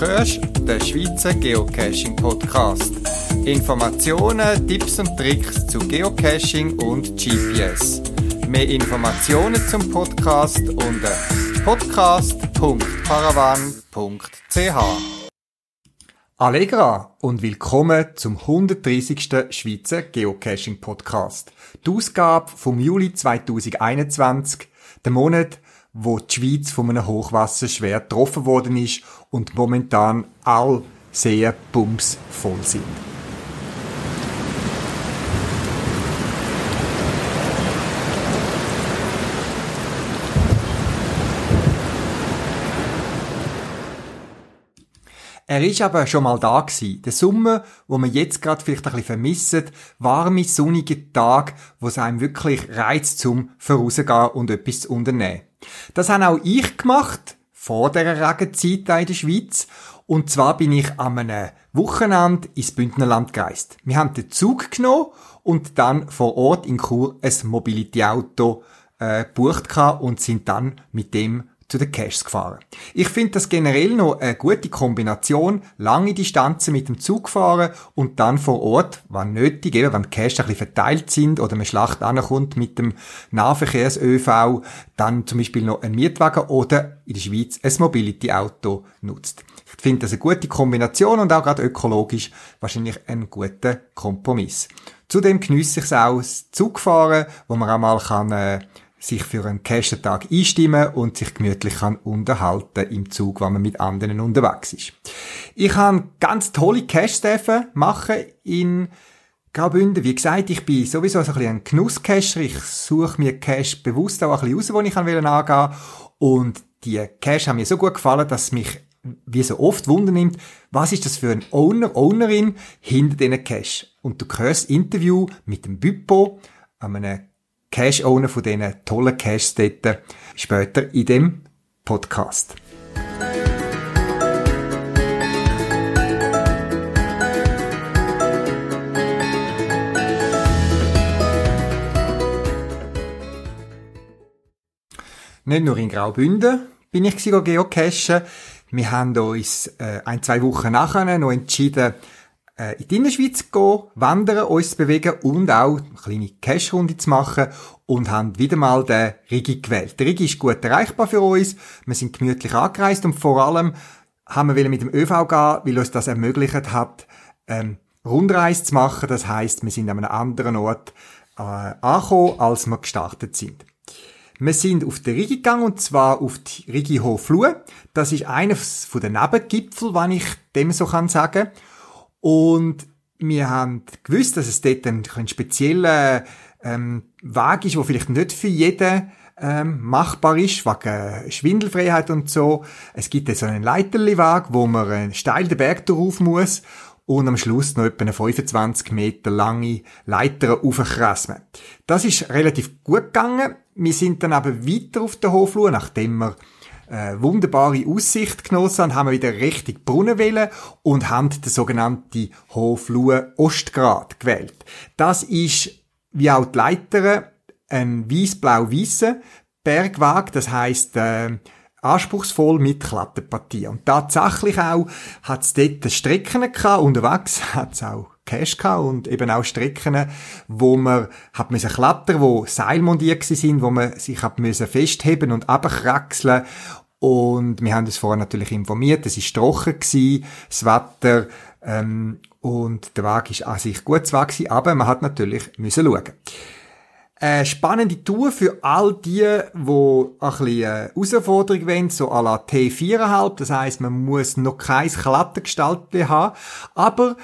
hörst den Schweizer Geocaching Podcast. Informationen, Tipps und Tricks zu Geocaching und GPS. Mehr Informationen zum Podcast unter podcast.paravan.ch. Allegra und willkommen zum 130. Schweizer Geocaching Podcast. Die Ausgabe vom Juli 2021, der Monat, wo die Schweiz von einem Hochwasser schwer getroffen worden ist und momentan all sehr bumsvoll sind. Er ist aber schon mal da gewesen. Der Sommer, wo man jetzt gerade vielleicht ein bisschen vermisst, warme, sonnige Tag, wo es einem wirklich reizt zum Vorausgehen und etwas zu unternehmen. Das habe auch ich gemacht, vor der Regenzeit in der Schweiz. Und zwar bin ich an einem Wochenende ins Bündnerland gereist. Wir haben den Zug genommen und dann vor Ort in Chur ein Mobility-Auto äh, gebucht und sind dann mit dem zu den Caches gefahren. Ich finde das generell noch eine gute Kombination, lange Distanzen mit dem Zug fahren und dann vor Ort, wann nötig, eben wenn die Caches ein bisschen verteilt sind oder man Schlacht ankommt mit dem Nahverkehrs-ÖV, dann zum Beispiel noch ein Mietwagen oder in der Schweiz ein Mobility-Auto nutzt. Ich finde das eine gute Kombination und auch gerade ökologisch wahrscheinlich ein guter Kompromiss. Zudem geniesse ich es auch, das Zugfahren, wo man auch mal kann, äh, sich für einen Cash-Tag einstimmen und sich gemütlich kann unterhalten im Zug, wenn man mit anderen unterwegs ist. Ich kann ganz tolle Cash-Steffen machen in Graubünden. Wie gesagt, ich bin sowieso so ein, bisschen ein Genusscacher. Ich suche mir Cash bewusst auch ein bisschen raus, wo ich angehen will. Und die Cash haben mir so gut gefallen, dass mich wie so oft Wunder nimmt, was ist das für ein Owner, Ownerin hinter diesen Cash? Und du hörst Interview mit dem Büppo, einem Cash-Owner von diesen tollen Cash-Städten später in dem Podcast. Nicht nur in Graubünden bin ich geocachen. Wir haben uns äh, ein, zwei Wochen nachher noch entschieden, äh, in die Innerschweiz gehen, wandern, uns zu bewegen und auch eine kleine Cash-Runde zu machen und haben wieder mal den Rigi gewählt. Der Rigi ist gut erreichbar für uns, wir sind gemütlich angereist und vor allem haben wir mit dem ÖV gehen, weil uns das ermöglicht hat, ähm, Rundreise zu machen. Das heißt, wir sind an einem anderen Ort äh, angekommen, als wir gestartet sind. Wir sind auf den Rigi gegangen, und zwar auf die Rigi Hoflue. Das ist einer den Nebengipfel, wenn ich dem so kann sagen. Und wir haben gewusst, dass es dort ein, ein spezieller ähm, Weg ist, wo vielleicht nicht für jeden ähm, machbar ist, wegen Schwindelfreiheit und so. Es gibt so einen Leiterli-Weg, wo man einen steil den Berg drauf muss und am Schluss noch etwa eine 25 Meter lange Leiter aufkrasmen. Das ist relativ gut gegangen. Wir sind dann aber weiter auf der Hoflur, nachdem wir äh, wunderbare Aussicht genossen haben, haben wir wieder richtig Brunnenwelle und haben den sogenannten Hofluhe Ostgrad gewählt. Das ist, wie auch die Leiter, ein weiß-blau-weißer Bergweg, das heißt äh, anspruchsvoll mit Kletterpartie. Und tatsächlich auch hat es dort Strecken gehabt, unterwegs hat es auch Cash gehabt und eben auch Strecken, wo man hat müssen klettern, wo Seilmontiert sind, wo man sich hat müssen festheben und abkraxeln und wir haben uns vorher natürlich informiert, es ist trocken gewesen, das Wetter ähm, und der Weg ist an sich gut zwar gewesen, aber man hat natürlich müssen schauen. Eine spannende Tour für all die, die ein bisschen äh, Herausforderung wollen, so à la T4,5. Das heisst, man muss noch kein Klettergestaltchen haben. Aber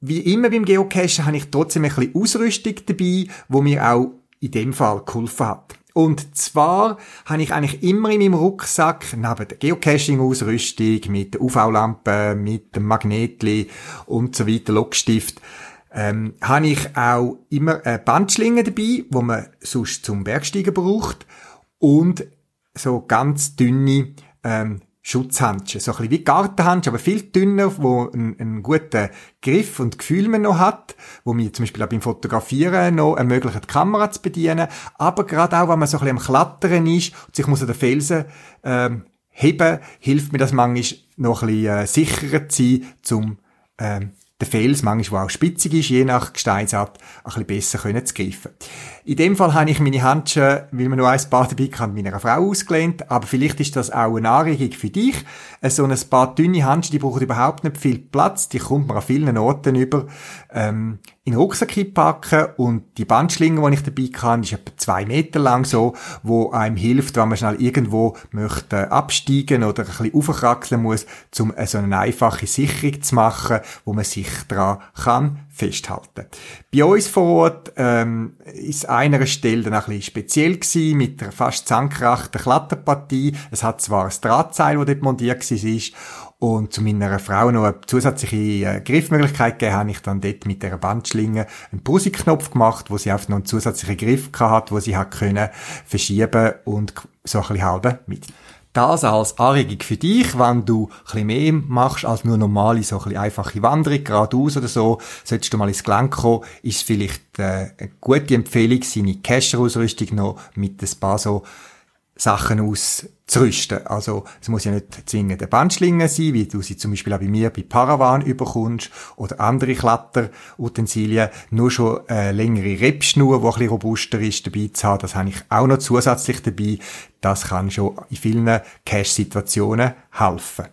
wie immer beim Geocachen habe ich trotzdem ein bisschen Ausrüstung dabei, wo mir auch in dem Fall geholfen hat. Und zwar habe ich eigentlich immer in meinem Rucksack, neben der Geocaching-Ausrüstung, mit der UV-Lampe, mit dem Magnetli und so weiter, Lockstift, ähm, habe ich auch immer eine Bandschlinge dabei, wo man sonst zum Bergsteigen braucht und so ganz dünne ähm, Schutzhandschuhe. So ein bisschen wie Gartenhandschuhe, aber viel dünner, wo einen, einen guten Griff und Gefühl man noch hat, wo mir zum Beispiel auch beim Fotografieren noch ermöglicht, die Kamera zu bedienen, aber gerade auch, wenn man so ein bisschen am Klettern ist und sich muss an den Felsen ähm, heben, hilft mir das manchmal noch ein bisschen äh, sicherer zu sein, zum ähm, der Fels, manchmal, auch spitzig ist, je nach Gesteinsart, ein bisschen besser können zu greifen. In dem Fall habe ich meine Handschuhe, weil man nur ein paar dabei kann, meiner Frau ausgelehnt, aber vielleicht ist das auch eine Anregung für dich. So ein paar dünne Handschuhe, die brauchen überhaupt nicht viel Platz, die kommt man an vielen Orten über. Ähm, in den Rucksack packen und die Bandschlinge, die ich dabei kann, ist etwa zwei Meter lang so, wo einem hilft, wenn man schnell irgendwo möchte absteigen oder ein bisschen aufkraxeln muss, um so eine einfache Sicherung zu machen, wo man sich daran kann festhalten. Bei uns vor Ort ähm, ist einer Stelle dann ein bisschen speziell gewesen, mit einer fast zusammengekrachten Kletterpartie. Es hat zwar ein Drahtseil, das dort montiert war, und zu meiner Frau noch eine zusätzliche äh, Griffmöglichkeit gegeben, habe ich dann dort mit der Bandschlinge einen Pauseknopf gemacht, wo sie einfach noch einen zusätzlichen Griff hat, wo sie hat können verschieben und so ein bisschen halben mit. Das als Anregung für dich, wenn du ein bisschen mehr machst als nur normale, so ein bisschen einfache Wanderung, geradeaus oder so, solltest du mal ins Gelenk kommen, ist vielleicht äh, eine gute Empfehlung, seine Cacher-Ausrüstung noch mit ein paar so Sachen auszurüsten. Also es muss ja nicht zwingend eine Bandschlinge sein, wie du sie zum Beispiel auch bei mir bei Paravan überkommst oder andere Kletterutensilien. Nur schon eine längere Rebschnur, die ein bisschen robuster ist, dabei zu haben. Das habe ich auch noch zusätzlich dabei. Das kann schon in vielen Cache-Situationen helfen.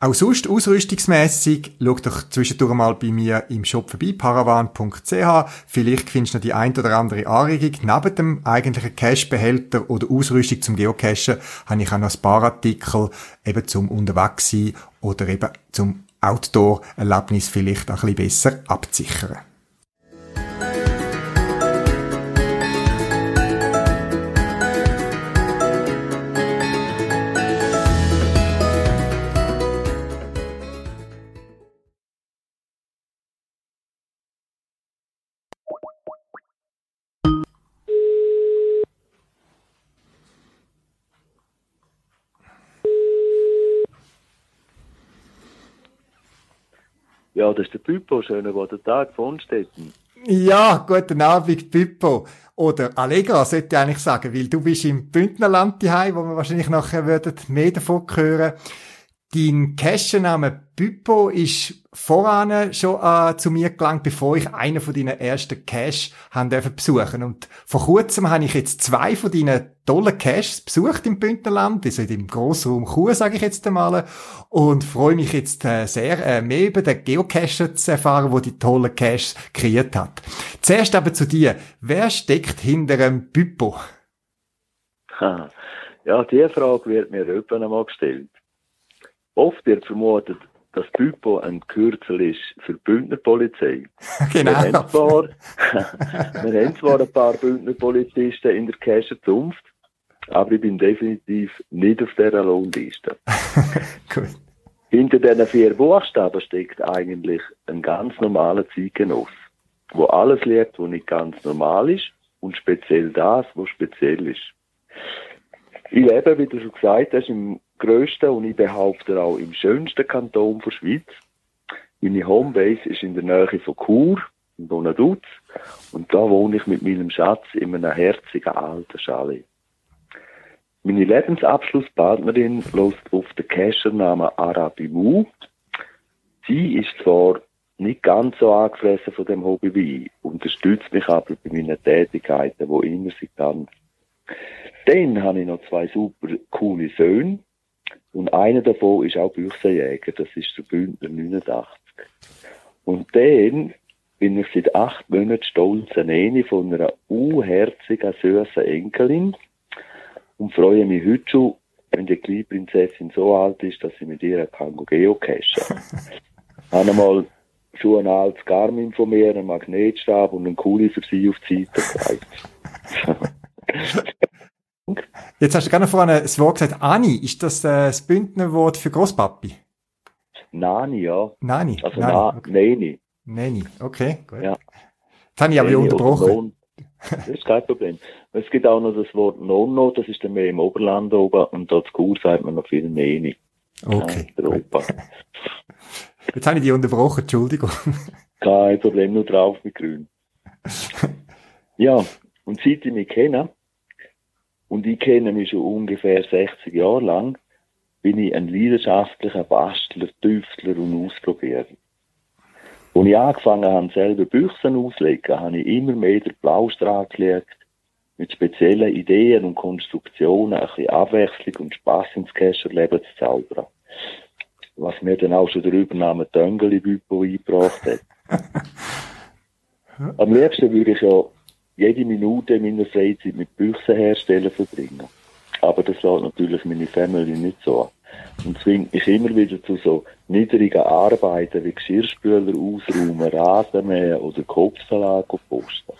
Auch sonst ausrüstungsmässig, schau doch zwischendurch mal bei mir im Shop vorbei, paravan.ch. Vielleicht findest du noch die ein oder andere Anregung. Neben dem eigentlichen Cache-Behälter oder Ausrüstung zum Geocachen habe ich auch noch ein paar Artikel eben zum Unterwegs sein oder eben zum Outdoor-Erlebnis vielleicht ein bisschen besser abzusichern. Ja, das ist der Pippo. Schönen guten Tag von Stetten. Ja, guten Abend, Pippo. Oder Allegra, sollte ich eigentlich sagen, weil du bist im Bündnerland daheim, wo wir wahrscheinlich nachher würden mehr davon hören. Dein Cache-Name Pippo ist voran schon äh, zu mir gelangt, bevor ich einen von deinen ersten Cache haben besuchen Und vor kurzem habe ich jetzt zwei von deinen tollen Caches besucht im Bündnerland, also dem Grossraum Chur, sage ich jetzt einmal, und freue mich jetzt äh, sehr, äh, mehr über den Geocacher zu erfahren, wo die tollen Caches kreiert hat. Zuerst aber zu dir. Wer steckt hinter einem Pippo? Ja, diese Frage wird mir öfter einmal gestellt. Oft wird vermutet, dass Typo ein Kürzel ist für die Bündner Polizei. Genau. Wir haben zwar, wir haben zwar ein paar Bündner Polizisten in der Kescher Zunft, aber ich bin definitiv nicht auf dieser Lohnliste. Gut. Hinter diesen vier Buchstaben steckt eigentlich ein ganz normaler Zeitgenoss, wo alles lebt, was nicht ganz normal ist und speziell das, was speziell ist. Ich lebe, wie du schon gesagt hast, im grössten und ich behaupte auch im schönsten Kanton der Schweiz. Meine Homebase ist in der Nähe von Chur, in Donaduz, und da wohne ich mit meinem Schatz in einem herzigen alten Chalet. Meine Lebensabschlusspartnerin lässt auf den Cacher-Namen Arabimu. Sie ist zwar nicht ganz so angefressen von dem Hobby wie ich, unterstützt mich aber bei meinen Tätigkeiten, wo immer sie kann. Dann habe ich noch zwei super coole Söhne, und einer davon ist auch Büchsenjäger, das ist der Bündner 89. Und dann bin ich seit acht Monaten stolz eine von einer unherzigen, süßen Enkelin und freue mich heute schon, wenn die kleine Prinzessin so alt ist, dass sie mit ihr kann geocachen. ich habe einmal schon ein altes Garmin von mir, einen Magnetstab und einen Kuli für sie auf die Seite gelegt. Jetzt hast du gerade vorhin das Wort gesagt, Ani. Ist das äh, das Bündner Wort für Großpapi? Nani, ja. Nani? Also Nani, Na okay. Neni. Neni, okay, gut. Ja. Jetzt habe ich aber unterbrochen. Das ist kein Problem. Es gibt auch noch das Wort Nonno, das ist dann mehr im Oberland oben und dort Kur sagt man noch viel Neni. Okay. Ja, Jetzt habe ich dich unterbrochen, Entschuldigung. Kein Problem, nur drauf mit grün. ja, und seit ich mich kenne, Und ich kenne mich schon ungefähr 60 Jahre lang, bin ich ein leidenschaftlicher Bastler, Tüftler und Ausprobierer. Als ich angefangen habe, selber Büchsen auszulegen, habe ich immer mehr den Blaustrahl gelegt, mit speziellen Ideen und Konstruktionen ein bisschen Abwechslung und Spass ins Kescherleben zu zaubern. Was mir dann auch schon der Übernahme Töngeli Büpo eingebracht hat. Am liebsten würde ich ja jede Minute meiner Freizeit mit Büchsen herstellen verbringen. Aber das lässt natürlich meine Family nicht so an. Und zwingt mich immer wieder zu so niedrigen Arbeiten wie Geschirrspüler ausräumen, Rasenmähen oder Kopfsalat posten.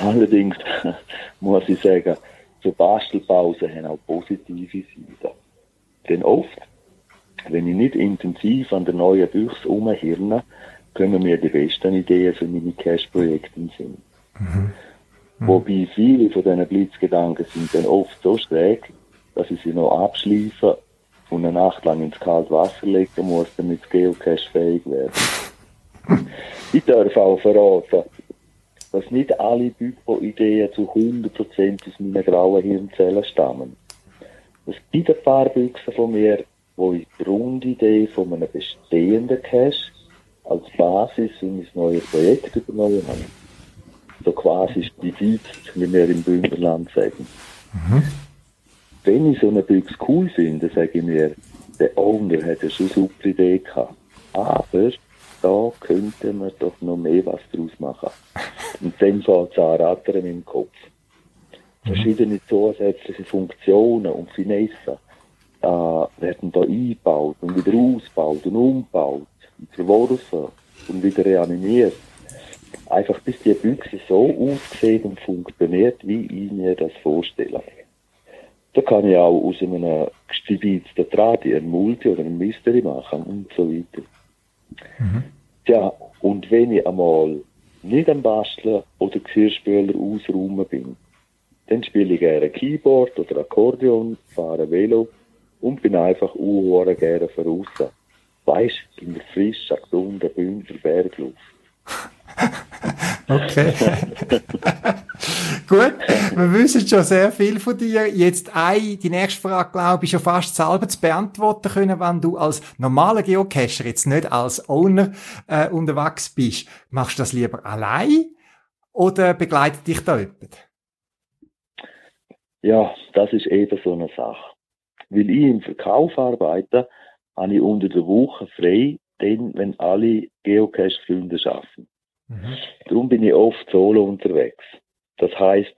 Allerdings muss ich sagen, so Bastelpausen haben auch positive Seiten. Denn oft, wenn ich nicht intensiv an der neuen Büchse umhirne, kommen mir die besten Ideen für meine Cash-Projekte in Sinn. Mhm. Mhm. Wobei viele von diesen Blitzgedanken sind dann oft so schräg, dass ich sie noch abschleifen und eine Nacht lang ins kalte Wasser legen muss, damit Geocache fähig werden. ich darf auch verraten, dass nicht alle Büko-Ideen zu 100% aus meinen grauen Hirnzellen stammen. Es gibt ein paar Büchsen von mir, wo ich die Grundidee von einem bestehenden Cache als Basis für mein neues Projekt übernommen habe. So quasi stibitzt, wie wir im Bündnerland sagen. Mhm. Wenn ich so eine Büchse cool finde, sage ich mir, der Owner hat ja schon eine super Idee gehabt. Aber da könnte man doch noch mehr was draus machen. Und dann fängt es an rattern im Kopf. Mhm. Verschiedene zusätzliche Funktionen und Finessen äh, werden da eingebaut und wieder ausgebaut und umgebaut und verworfen und wieder reanimiert. Einfach bis die Büchse so aussieht und funktioniert, wie ich mir das vorstelle. Da kann ich auch aus einem gestibitzten Tradi ein Multi oder ein Mystery machen und so weiter. Mhm. Tja, und wenn ich einmal nicht am Basteln oder Geschirrspüler ausräumen bin, dann spiele ich gerne Keyboard oder Akkordeon, fahre Velo und bin einfach unhören gerne draussen. Weißt, in der frischen, gesunden Bündner Bergluft. okay. Gut, wir wissen schon sehr viel von dir. Jetzt ein, die nächste Frage, glaube ich, schon fast selber zu beantworten können, wenn du als normaler Geocacher, jetzt nicht als Owner äh, unterwegs bist. Machst du das lieber allein oder begleitet dich da jemand? Ja, das ist eben so eine Sache. Weil ich im Verkauf arbeite, habe ich unter der Woche frei, denn wenn alle Geocache-Freunde arbeiten. Mhm. Darum bin ich oft solo unterwegs. Das heißt,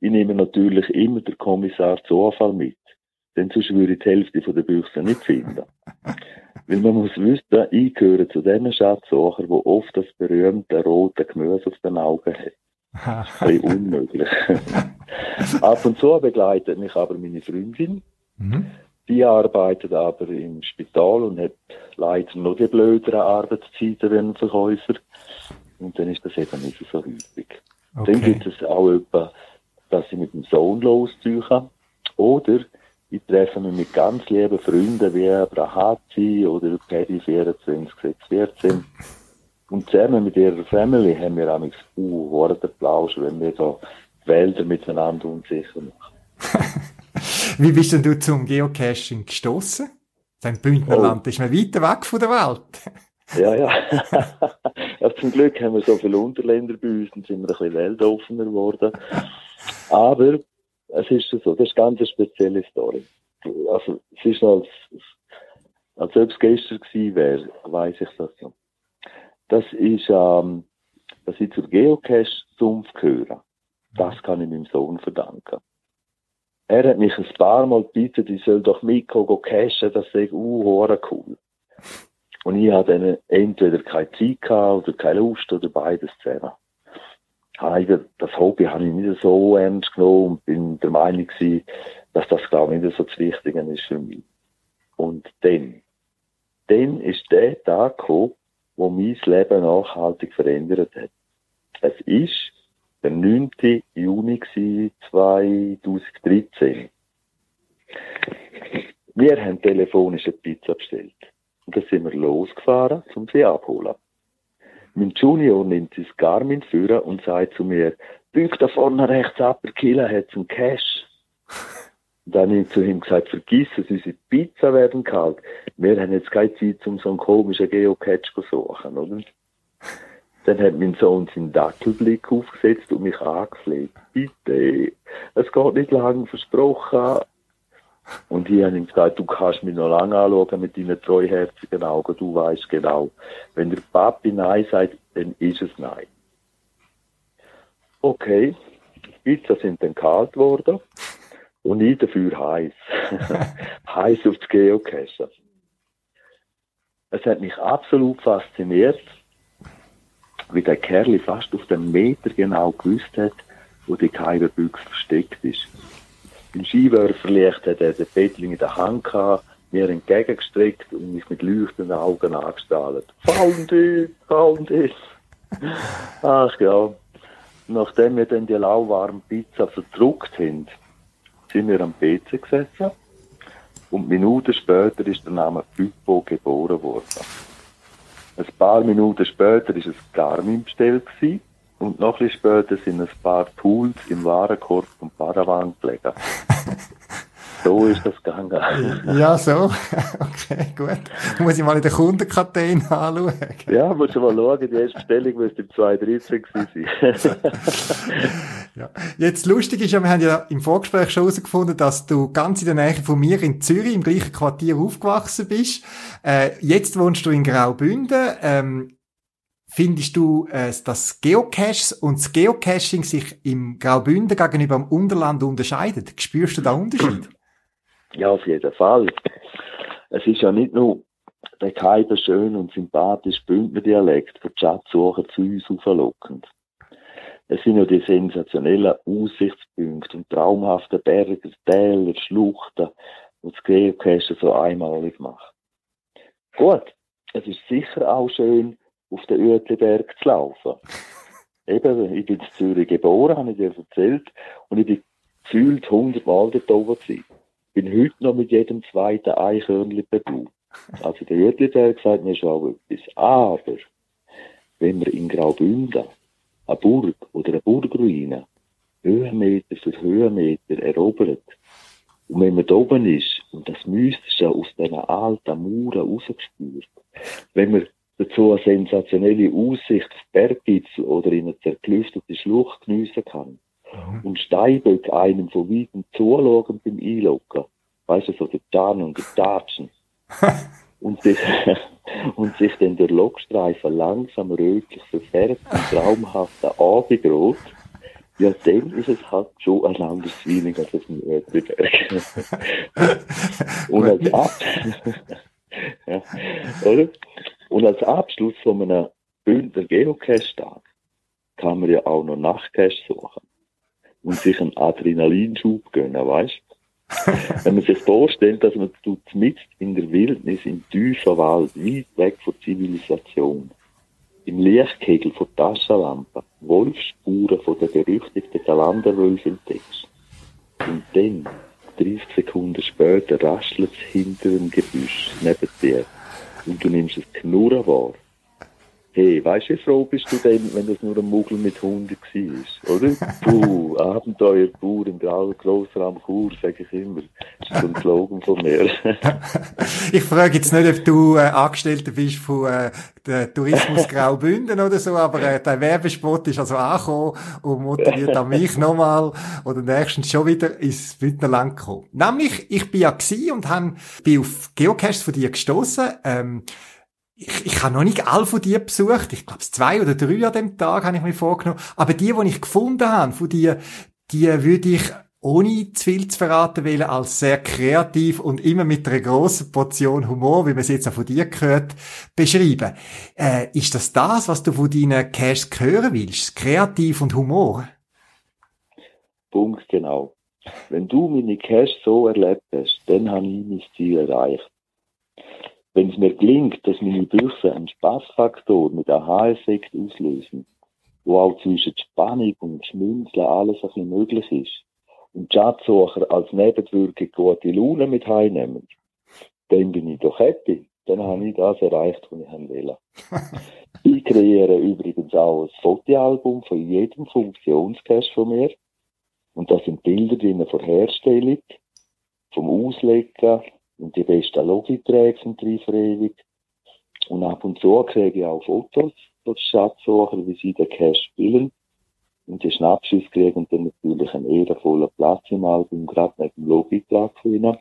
ich nehme natürlich immer den Kommissar Zufall mit. Denn sonst würde ich die Hälfte von der Büchse nicht finden. Weil man muss wissen, ich gehöre zu den Schatzsuchern, die oft das berühmte rote Gemüse auf den Augen haben. Das ist ein unmöglich. Ab und zu begleitet mich aber meine Freundin. Mhm. Die arbeitet aber im Spital und hat leider noch die blöderen Arbeitszeiten wie ein Verkäufer. Und dann ist das eben nicht so häufig. Okay. Dann gibt es auch etwa, dass ich mit dem Sohn losziehe. Oder ich treffe mich mit ganz lieben Freunden wie Brahazi oder Paddy 2414. Und zusammen mit ihrer Family haben wir auch uh, Wortapplaus, wenn wir so Wälder miteinander unsicher machen. Wie bist denn du zum Geocaching gestoßen? Sein Bündnerland oh. ist man weiter weg von der Welt. Ja, ja. ja. Zum Glück haben wir so viele Unterländer bei uns und sind wir ein bisschen weltoffener geworden. Aber es ist so, das ist eine ganz spezielle Story. Also, es ist als, als ob es gestern gewesen wäre, weiss ich das so. Das ist, ähm, dass ich zur Geocache-Sumpf gehöre. Das kann ich meinem Sohn verdanken. Er hat mich ein paar Mal gebeten, ich soll doch mitkommen, cachen, das sei uh, cool. Und ich hatte dann entweder keine Zeit gehabt oder keine Lust oder beides zusammen. Das Hobby habe ich nicht so ernst genommen und bin der Meinung dass das, glaube ich, nicht so das Wichtige ist für mich. Und dann, dann ist der Tag gekommen, wo mein Leben nachhaltig verändert hat. Es ist der 9. Juni 2013. Wir haben telefonisch eine Pizza bestellt. Und dann sind wir losgefahren, um sie abholen. Mein Junior nimmt sein Garmin führen und sagt zu mir, büg da vorne rechts ab, der Killer hat einen Cash. Dann habe ich zu ihm gesagt, vergiss es, unsere Pizza werden kalt. Wir haben jetzt keine Zeit, um so einen komischen Geocache zu suchen, oder? Dann hat mein Sohn seinen Dackelblick aufgesetzt und mich angefleht. Bitte, es geht nicht lang, versprochen. Und ich habe ihm gesagt, du kannst mich noch lange anschauen mit deinen treuherzigen Augen, du weißt genau. Wenn der Papi Nein sagt, dann ist es Nein. Okay, die Pizza sind dann kalt worden und ich dafür heiß. heiß auf das Geocachen. Es hat mich absolut fasziniert, wie der Kerl fast auf den Meter genau gewusst hat, wo die Kaiberbüchse versteckt ist. Im Skiwerferlicht hat er den Bettling in der Hand gehabt, mir entgegengestreckt und mich mit leuchtenden Augen angestrahlt. Found it, found it. Ach ja. Nachdem wir dann die lauwarme Pizza verdruckt haben, sind wir am PC gesessen und Minuten später ist der Name Pippo geboren worden. Ein paar Minuten später ist es Garmin bestellt gewesen. Und noch ein bisschen später sind ein paar Tools im Warenkorb vom Paravan gelegen. So ist das gegangen. ja, so. Okay, gut. Muss ich mal in der Kundenkartei anschauen. Ja, musst du mal schauen. Die erste Bestellung müsste im 2013 sein. ja. Jetzt lustig ist ja, wir haben ja im Vorgespräch schon herausgefunden, dass du ganz in der Nähe von mir in Zürich im gleichen Quartier aufgewachsen bist. Äh, jetzt wohnst du in Graubünden. Ähm, Findest du, äh, dass Geocaches und das Geocaching sich im Graubünden gegenüber dem Unterland unterscheidet? Spürst du da Unterschied? Ja, auf jeden Fall. Es ist ja nicht nur der Kaiber schön und sympathisch Bündner Dialekt von Schatzsucher zu uns auflockend. Es sind ja die sensationellen Aussichtspunkte und traumhaften Berge, Täler, Schluchten, die das Geocachen so einmalig macht. Gut, es ist sicher auch schön, auf den Uetliberg zu laufen. Eben, ich bin in Zürich geboren, habe ich dir erzählt, und ich bin gefühlt hundertmal dort oben gewesen bin heute noch mit jedem zweiten Eichhörnchen bebaut. Also der Jütliberg sagt mir schon auch etwas. Aber, wenn wir in Graubünden eine Burg oder eine Burgruine Höhenmeter für Höhenmeter erobert, und wenn man da oben ist und das Mystische aus diesen alten Mauern rausgespürt, wenn man dazu eine sensationelle Aussicht auf Berggipfel oder in eine zerklüftete Schlucht geniessen kann, Mhm. Und Steinböck einem von weitem zuschauen beim Einloggen. Weißt du, so der Tarn und der Tatschen. und, sich, und sich dann der Lokstreifen langsam rötlich verfärbt im traumhaften Abendrot. Ja, dann ist es halt schon ein anderes Feeling als auf dem Ötliberg. und als Ab ja, oder? Und als Abschluss von einem Bündner Geocache-Tag kann man ja auch noch Nachtcache suchen und sich einen Adrenalinschub gönnen, weißt Wenn man sich vorstellt, dass man tut mit in der Wildnis, im tiefen Wald, weit weg von Zivilisation, im Lichtkegel von Taschenlampen, Wolfsspuren von der berüchtigten Galanderwölfe entdeckst. Und dann, 30 Sekunden später, raschelt es hinter dem Gebüsch neben dir und du nimmst das Knurren wahr Hey, weißt du, wie froh bist du denn, wenn das nur ein Muggel mit Hunden war, oder? Puh, Abenteuer pur im Grossraum Chur, sage ich immer. Das ist so ein Slogan von mir. ich frage jetzt nicht, ob du äh, Angestellter bist von äh, der Tourismus Graubünden oder so, aber äh, der Werbespot ist also angekommen und motiviert an mich nochmal oder nächstens schon wieder ins Bündnerland gekommen. Nämlich, ich bin ja gsi und han, bin auf Geocaches von dir gestoßen. Ähm, ich, ich habe noch nicht alle von dir besucht. Ich glaube, zwei oder drei an dem Tag habe ich mir vorgenommen. Aber die, die ich gefunden habe von dir, die würde ich ohne zu viel zu verraten wählen, als sehr kreativ und immer mit einer grossen Portion Humor, wie man es jetzt auch von dir gehört, beschreiben. Äh, ist das das, was du von deinen Cash hören willst? Kreativ und Humor? Punkt, genau. Wenn du meine Cash so erlebt hast, dann habe ich mein Ziel erreicht wenn es mir gelingt, dass meine Bücher einen Spaßfaktor mit Aha-Effekt auslösen, wo auch zwischen Spannung und Schmunzeln alles ein bisschen möglich ist, und die Schatzsucher als Nebenwirkung gute Laune mit heimnehmen, dann bin ich doch happy. Dann habe ich das erreicht, was ich wollte. ich kreiere übrigens auch ein Fotoalbum von jedem Funktionscache von mir. Und das sind Bilder drin von Herstellung, vom Auslegen und die besten Logiträge sind drin ewig. Und ab und zu kriege ich auch Fotos von Schatzsucher, wie sie den Cache spielen. Und die Schnappschüsse kriegen und dann natürlich einen ehrenvollen Platz im Album, gerade neben dem Logitrag von ihnen.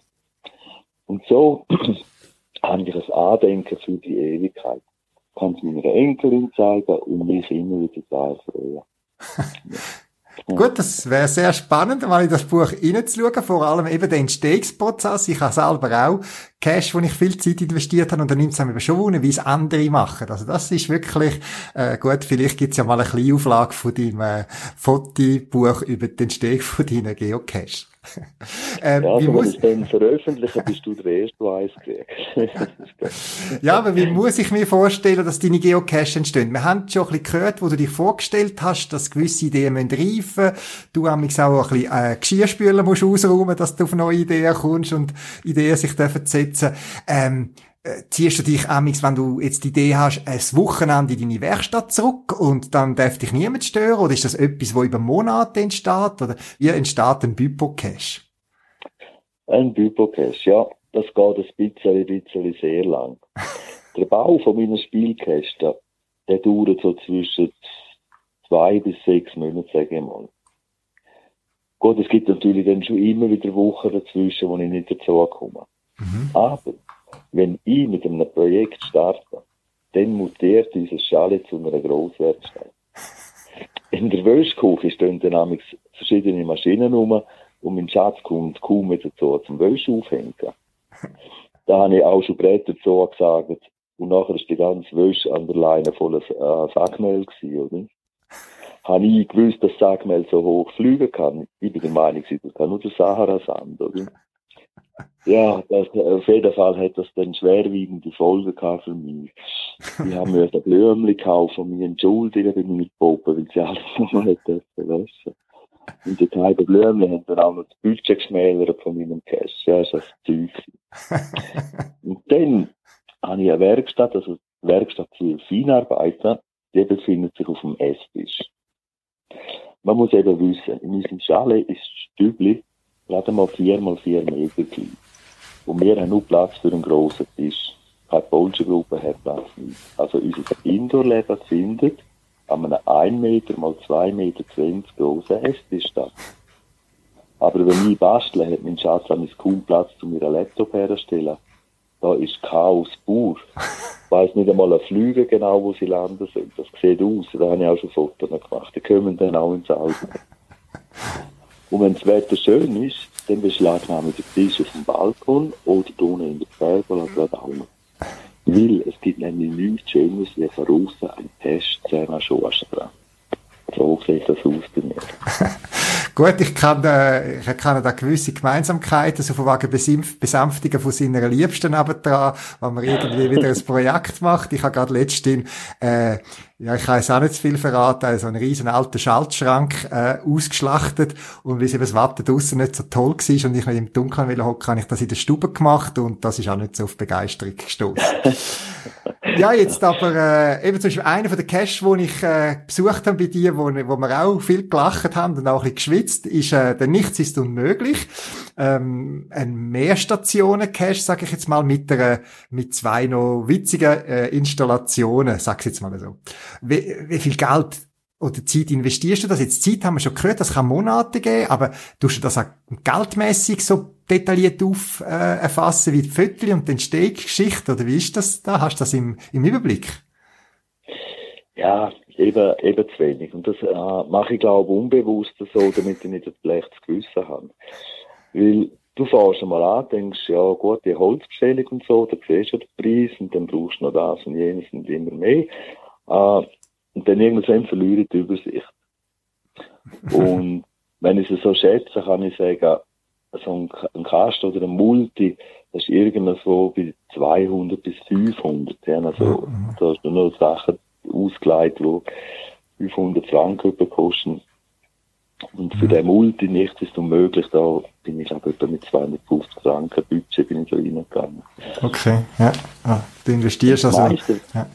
Und so habe ich ein Andenken für die Ewigkeit. Ich kann es meiner Enkelin zeigen und mich immer wieder da freuen. Gut, das wäre sehr spannend, mal in das Buch reinzuschauen, vor allem eben den Entstehungsprozess. Ich habe selber auch Cash, wo ich viel Zeit investiert habe und dann nimmt es einem schon wunder, wie es andere machen. Also das ist wirklich äh, gut. Vielleicht gibt es ja mal eine kleine Auflage von deinem äh, Fotobuch über den Entstehung von deinen Geocache. ähm, ja, wie also, muss... wenn ich dann bist du der Erste, der eins kriegt. ja, aber wie muss ich mir vorstellen, dass deine Geocache entstehen? Wir haben schon ein bisschen gehört, wo du dich vorgestellt hast, dass gewisse Ideen reifen müssen. Du hast auch ein bisschen äh, Geschirrspüler musst ausräumen, dass du auf neue Ideen kommst und Ideen sich dürfen setzen. Ähm, äh, ziehst du dich amix, wenn du jetzt die Idee hast, ein Wochenende in deine Werkstatt zurück und dann darf dich niemand stören? Oder ist das etwas, wo über Monate entsteht? Oder wie entsteht ein Büpo-Cache? Ein Büpo-Cache, ja. Das geht ein bisschen, ein bisschen sehr lang. der Bau von meiner Spielkästen, der dauert so zwischen zwei bis sechs Monaten, sage ich mal. Gut, es gibt natürlich dann schon immer wieder Wochen dazwischen, wo ich nicht dazu komme. Mhm. Aber wenn ich mit einem Projekt starte, dann mutiert dieses Schale zu einer Grosswerkstatt. In der Wäschküche stehen dann verschiedene Maschinen rum und mein Schatz kommt kaum wieder dazu zum Wäsche aufhängen. Da habe ich auch schon Bretter dazu gesagt und nachher ist die ganze Wäsche an der Leine voller äh, Sackmehl gewesen, oder? Habe ich gewusst, dass Sackmehl so hoch fliegen kann? Ich bin der Meinung, das kann nur der Sahara-Sand, oder? Ja, das, auf jeden Fall hat das dann schwerwiegende Folgen gehabt für mich. Ich habe mir ein Blümchen gekauft und mich entschuldigen bei meinen Puppen, weil sie alles noch nicht verlassen Und die kleinen Blümchen haben dann auch noch das Budget geschmälert von meinem Cash. Ja, das ist das Zeug. und dann habe ich eine Werkstatt, also die Werkstatt für Feinarbeiter, die befindet sich auf dem Esstisch. Man muss eben wissen, in unserem Schale ist Stübli gerade mal vier mal vier Meter klein. Und wir haben nur Platz für einen grossen Tisch. Keine Bolschengruppe hat Platz nicht. Also unser Indoor-Leben findet an einem 1 Meter mal 2 Meter 20 grossen Esstisch statt. Aber wenn ich bastle, hat mein Schatz an kaum Platz, um mir einen Laptop herzustellen. Da ist Chaos pur. Ich weiss nicht einmal ein Flüge genau, wo sie landen sollen. Das sieht aus. Da habe ich auch schon Fotos gemacht. Die kommen dann auch ins Auge. Und wenn das Wetter schön ist, dann beschlagnahmen der Tisch auf dem Balkon oder unten in der Pergola gerade auch. Weil es gibt nämlich nichts Schönes wie von außen ein Test zusammen Schuhstrand. So sieht das aus bei mir. Gut, ich kann, äh, ich kann da gewisse Gemeinsamkeiten, so von wegen Besänftigen von seiner Liebsten dran, wenn man irgendwie wieder ein Projekt macht. Ich habe gerade letztens, äh, ja, ich kann auch nicht zu viel verraten, so also einen riesen alten Schaltschrank äh, ausgeschlachtet und wie es eben das Wetter draussen nicht so toll war und ich noch im Dunkeln will hocken, habe ich das in der Stube gemacht und das ist auch nicht so auf Begeisterung gestoßen. ja, jetzt aber äh, eben zum Beispiel einer von den Caches, die ich äh, besucht habe bei dir, wo, wo wir auch viel gelacht haben und auch ein bisschen geschwitzt, ist äh, der Nichts ist unmöglich. Ähm, ein Mehrstationen-Cache, sage ich jetzt mal, mit, einer, mit zwei noch witzigen äh, Installationen, sag's jetzt mal so wie, wie viel Geld oder Zeit investierst du das? Jetzt Zeit haben wir schon gehört, das kann Monate geben, aber tust du das auch geldmässig so detailliert auf äh, erfassen wie die Viertel und die Entstehungsgeschichte oder wie ist das da? Hast du das im, im Überblick? Ja, eben, eben zu wenig. Und das äh, mache ich glaube unbewusst so, damit ich nicht ein schlechtes Gewissen habe. Weil du fährst einmal an, denkst, ja gut, die Holzbestellung und so, da siehst du den Preis und dann brauchst du noch das und jenes und immer mehr. Äh, und dann irgendwann verliere ich die Übersicht. und wenn ich es so schätze, kann ich sagen, so ein, ein Kasten oder ein Multi, das ist irgendwo bei 200 bis 500. Ja, also, da hast du nur Sachen ausgeleitet, die 500 Franken kosten. Und für mhm. den Multi nichts ist unmöglich, da bin ich etwa mit 250 Franken Budget bin ich so reingegangen. Okay, ja. Ah, du investierst also. Meiste, ja.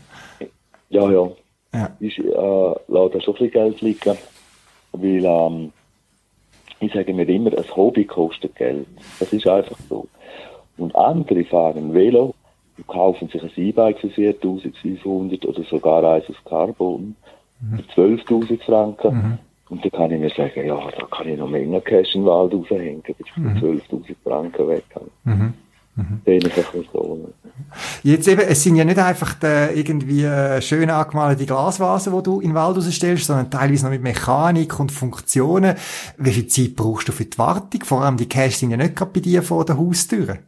ja, ja. ja. Ich äh, lasse da schon viel Geld liegen, weil ähm, ich sage mir immer, ein Hobby kostet Geld. Das ist einfach so. Und andere fahren Velo, kaufen sich ein E-Bike für 4500 oder sogar eins aus Carbon mhm. für 12.000 Franken. Mhm. Und dann kann ich mir sagen, ja, da kann ich noch Menge Cash in den Wald raushängen, bis ich mhm. 12.000 Franken weg habe. Mhm. Mhm. So. Jetzt eben, es sind ja nicht einfach die, irgendwie äh, schön angemalte Glasvasen, die du in den Wald rausstellst, sondern teilweise noch mit Mechanik und Funktionen. Wie viel Zeit brauchst du für die Wartung? Vor allem die Cash sind ja nicht gerade bei dir vor der Haustür.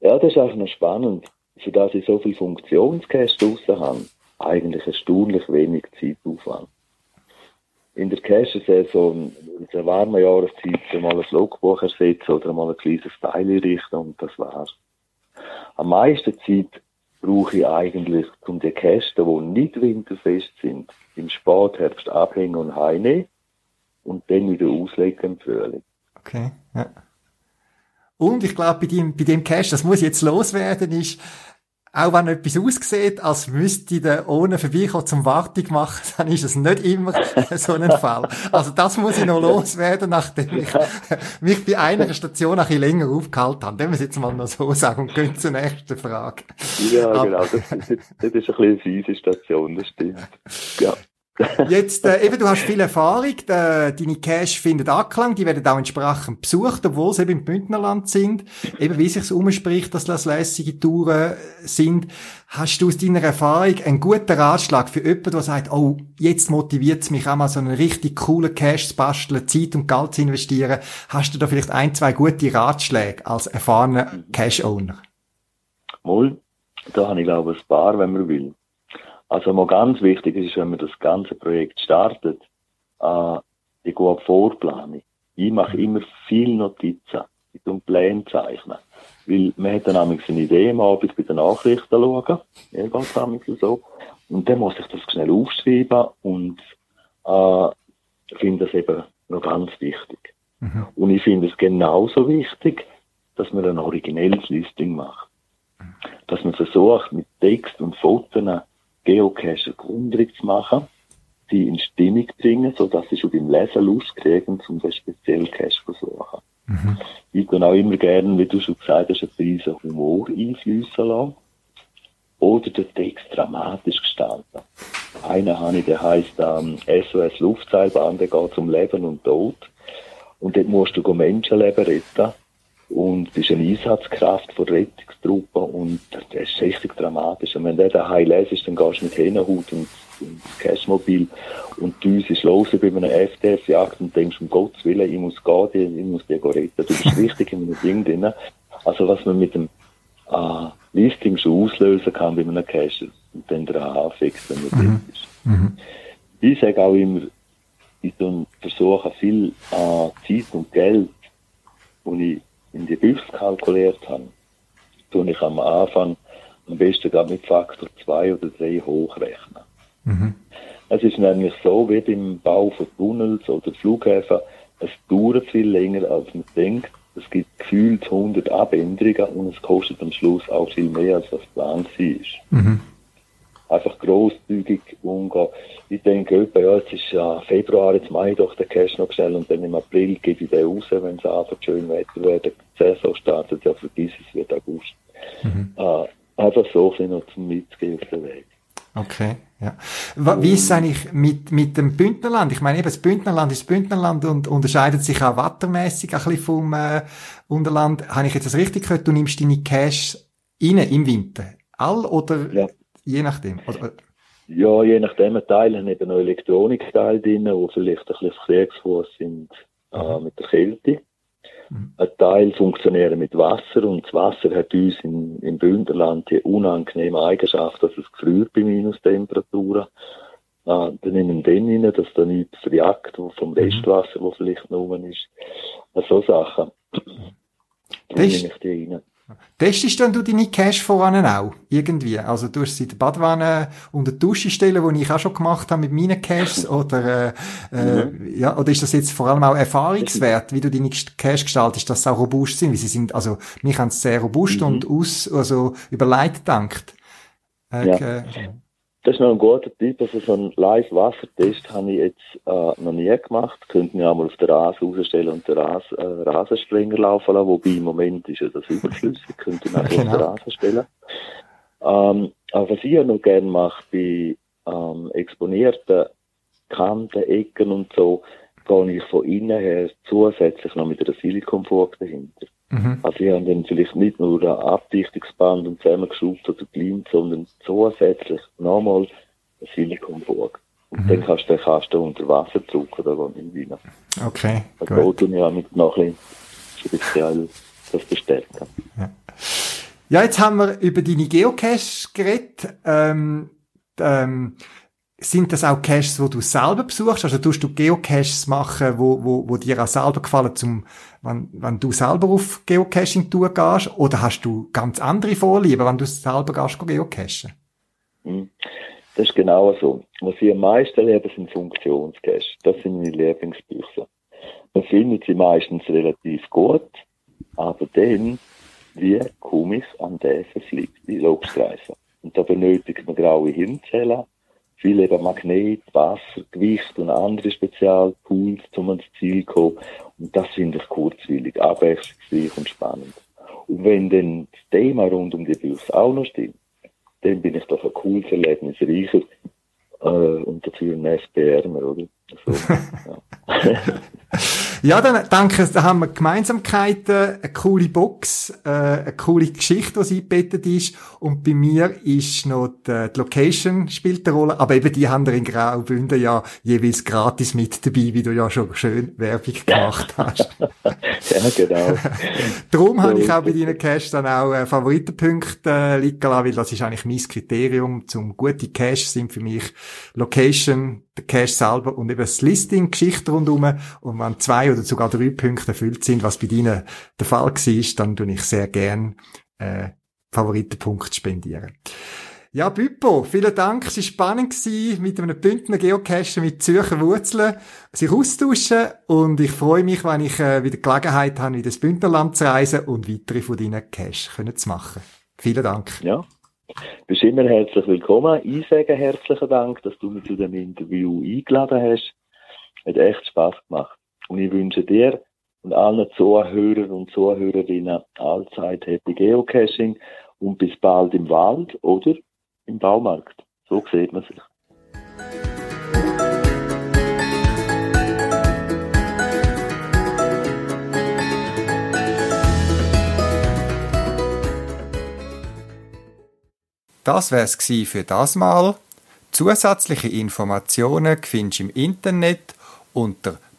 Ja, das ist einfach noch spannend. Für das ich so viel Funktionscash draussen habe, eigentlich erstaunlich wenig Zeitaufwand in der Cash-Saison, in der warmen Jahreszeit, mal ein Logbuch ersetzen oder mal ein kleines Teil richten und das war's. Am meisten Zeit brauche ich eigentlich, um die Kästen, die nicht winterfest sind, im Spätherbst abhängen und heimnehmen und dann wieder auslegen im Frühling. Okay, ja. Und ich glaube, bei dem, bei dem Cash, das muss jetzt loswerden, ist, auch wenn etwas aussieht, als müsste der ohne vorbeikommen zum Wartung machen, dann ist es nicht immer so ein Fall. Also das muss ich noch loswerden, nachdem ich mich bei einer Station ein bisschen länger aufgehalten habe. Dem wir es jetzt mal noch so sagen und gehen zur nächsten Frage. Ja, Aber, genau. Das, das, das ist ein bisschen eine fiese Station, das stimmt. Ja. Jetzt, äh, eben, du hast viel Erfahrung, äh, deine Cash findet Anklang, die werden auch entsprechend besucht, obwohl sie eben im Bündnerland sind. Eben, wie sich umspricht, dass das lässige Touren sind. Hast du aus deiner Erfahrung einen guten Ratschlag für jemanden, der sagt, oh, jetzt motiviert es mich auch mal so einen richtig coolen Cash zu basteln, Zeit und Geld zu investieren. Hast du da vielleicht ein, zwei gute Ratschläge als erfahrener Cash-Owner? Wohl, da habe ich glaube ein paar, wenn man will. Also mal ganz wichtig ist, wenn man das ganze Projekt startet, äh, die gute Vorplanung. Ich mache immer viel Notizen. Ich tue Pläne zeichnen. Weil man hat dann nämlich eine Idee am Abend bei den Nachrichten schauen. Ja, ganz so. Und dann muss ich das schnell aufschreiben und äh, finde das eben noch ganz wichtig. Mhm. Und ich finde es genauso wichtig, dass man ein originelles Listing macht. Dass man versucht, mit Text und Fotos Geocacher gründlich zu machen, sie in Stimmung bringen, sodass sie schon beim Lesen Lust kriegen, zum Beispiel speziell Cache zu suchen. Mhm. Ich kann auch immer gerne, wie du schon gesagt hast, einen Preis Humor einfließen lassen. Oder den Text dramatisch gestalten. Einer habe ich, der heisst ähm, SOS Luftseilbahn, der geht um Leben und Tod. Und dort musst du Menschenleben retten und bist eine Einsatzkraft von Rettungstruppen und das ist richtig dramatisch. Und wenn der daheim ist, dann gehst du mit Hähnerhut und, und Cashmobil und du ist los bei einer FDF-Jagd und denkst, um Gottes Willen, ich muss gehen, ich muss dir retten. Du bist richtig in einem Ding drin. Also was man mit dem äh, Listing schon auslösen kann bei einem Cache und dann dran anfixt, wenn man mhm. ist. Mhm. Ich sage auch immer, ich versuche viel äh, Zeit und Geld, und ich in die Büchse kalkuliert habe, tue ich am Anfang am besten gerade mit Faktor 2 oder 3 hochrechnen. Mhm. Es ist nämlich so, wie beim Bau von Tunnels oder Flughäfen, es dauert viel länger, als man denkt. Es gibt gefühlt 100 Abänderungen und es kostet am Schluss auch viel mehr, als das Plan war. Mhm einfach grosszügig umgehen. Ich denke, ja, jetzt ist ja Februar, jetzt mache ich doch den Cash noch schnell und dann im April gebe ich den raus, wenn es einfach schön Wetter wird. Die Saison startet, ja, vergiss es, wird August. Mhm. Äh, einfach so ein bisschen noch zum Mitgehen auf den Weg. Okay, ja. Wie ist es eigentlich mit, mit dem Bündnerland? Ich meine, eben, das Bündnerland ist das Bündnerland und unterscheidet sich auch wettermäßig ein bisschen vom äh, Unterland. Habe ich jetzt das richtig gehört? Du nimmst deine Cash rein im Winter? All oder ja. Je nachdem. Also, äh, ja, je nachdem. Ein Teil haben eben noch Elektronikteile drin, die vielleicht ein bisschen kriegsfuß sind äh, mhm. mit der Kälte. Mhm. Ein Teil funktioniert mit Wasser und das Wasser hat uns in, im Bündnerland die unangenehme Eigenschaft, dass es gefriert bei Minustemperaturen. Äh, dann nehmen wir den rein, dass da nichts verjagt vom mhm. Restwasser, das vielleicht noch ist. Also so Sachen. Dann nehme ich die rein. Testest dann du deine Cache voran auch? Irgendwie? Also du hast sie in der Badwanne unter die Dusche stellen, wo ich auch schon gemacht habe mit meinen Caches, oder, äh, äh, mhm. ja, oder ist das jetzt vor allem auch Erfahrungswert, wie du deine Cache gestaltest, dass sie auch robust sind, wie sie sind, also, mich haben sehr robust mhm. und aus, also, überleitet dankt. Äh, ja. Das ist noch ein guter Tipp. Also so einen Live-Wassertest habe ich jetzt äh, noch nie gemacht. Könnten wir einmal auf der Rasen rausstellen und den Ras, äh, Rasensprenger laufen lassen. Wobei im Moment ist ja das überflüssig. Könnten wir auch genau. auf der Rasen stellen. Ähm, aber was ich ja noch gerne mache, bei ähm, exponierten Kanten, Ecken und so, gehe ich von innen her zusätzlich noch mit einer Silikonfolie dahinter. Mhm. Also ich habe dann vielleicht nicht nur ein Abdichtungsband und zusammengeschraubt oder gelimt, sondern zusätzlich nochmal ein Silikonburg. Und mhm. dann kannst du den Kasten unter Wasser drücken, da geht nicht rein. Okay, Da gut. tun ja mit noch ein bisschen speziell das bestärken. Ja. ja, jetzt haben wir über deine Geocache geredet. Ähm, ähm, sind das auch Caches, wo du selber besuchst? Also tust du Geocaches machen, wo, wo, wo dir auch selber gefallen, zum, wenn, wenn du selber auf Geocaching-Tour gehst? Oder hast du ganz andere Vorlieben, wenn du selber gehst, geocachen? Hm. Das ist genau so. Was ich am meisten lebe, sind Funktionscaches. Das sind meine Lieblingsbücher. Man findet sie meistens relativ gut, aber dann, wie komme ich an den verflickten Logstreifen? Und da benötigt man graue Hirnzellen, viel eben Magnet, Wasser, Gewicht und andere Spezialpools, um ans Ziel zu kommen. Und das finde ich kurzweilig, abwechslungsreich und spannend. Und wenn dann das Thema rund um die Büchse auch noch stimmt, dann bin ich doch ein cooles Erlebnis reicher äh, und dafür ein SPR, oder? Ja. Ja, dann danke, da haben wir Gemeinsamkeiten, eine coole Box, äh, eine coole Geschichte, die eingebettet ist. Und bei mir ist noch die, die Location spielt eine Rolle. Aber eben die haben wir in Graubünden ja jeweils gratis mit dabei, wie du ja schon schön Werbung gemacht hast. ja, genau. Darum so, habe ich auch bei deinen Cash dann auch äh, Favoritenpunkte äh, liegen lassen, weil das ist eigentlich mein Kriterium. Zum gute Cash sind für mich Location, der Cache selber und eben das Listing, Geschichte rundherum. Und wenn zwei oder sogar drei Punkte erfüllt sind, was bei Ihnen der Fall war, dann tue ich sehr gern äh, Favoritenpunkt spendieren. Ja, Büppo, vielen Dank. Es war spannend, mit einem Bündner Geocacher mit Zürcher Wurzeln sich austauschen. Und ich freue mich, wenn ich äh, wieder Gelegenheit habe, in das Bündnerland zu reisen und weitere von deinen Caches zu machen. Vielen Dank. Ja, bist immer herzlich willkommen. Ich sage herzlichen Dank, dass du mich zu dem Interview eingeladen hast. Hat echt Spaß gemacht. Und ich wünsche dir und allen Zuhörern und Zuhörerinnen allzeit Happy Geocaching und bis bald im Wald oder im Baumarkt. So sieht man sich. Das wär's für das Mal. Zusätzliche Informationen findest du im Internet unter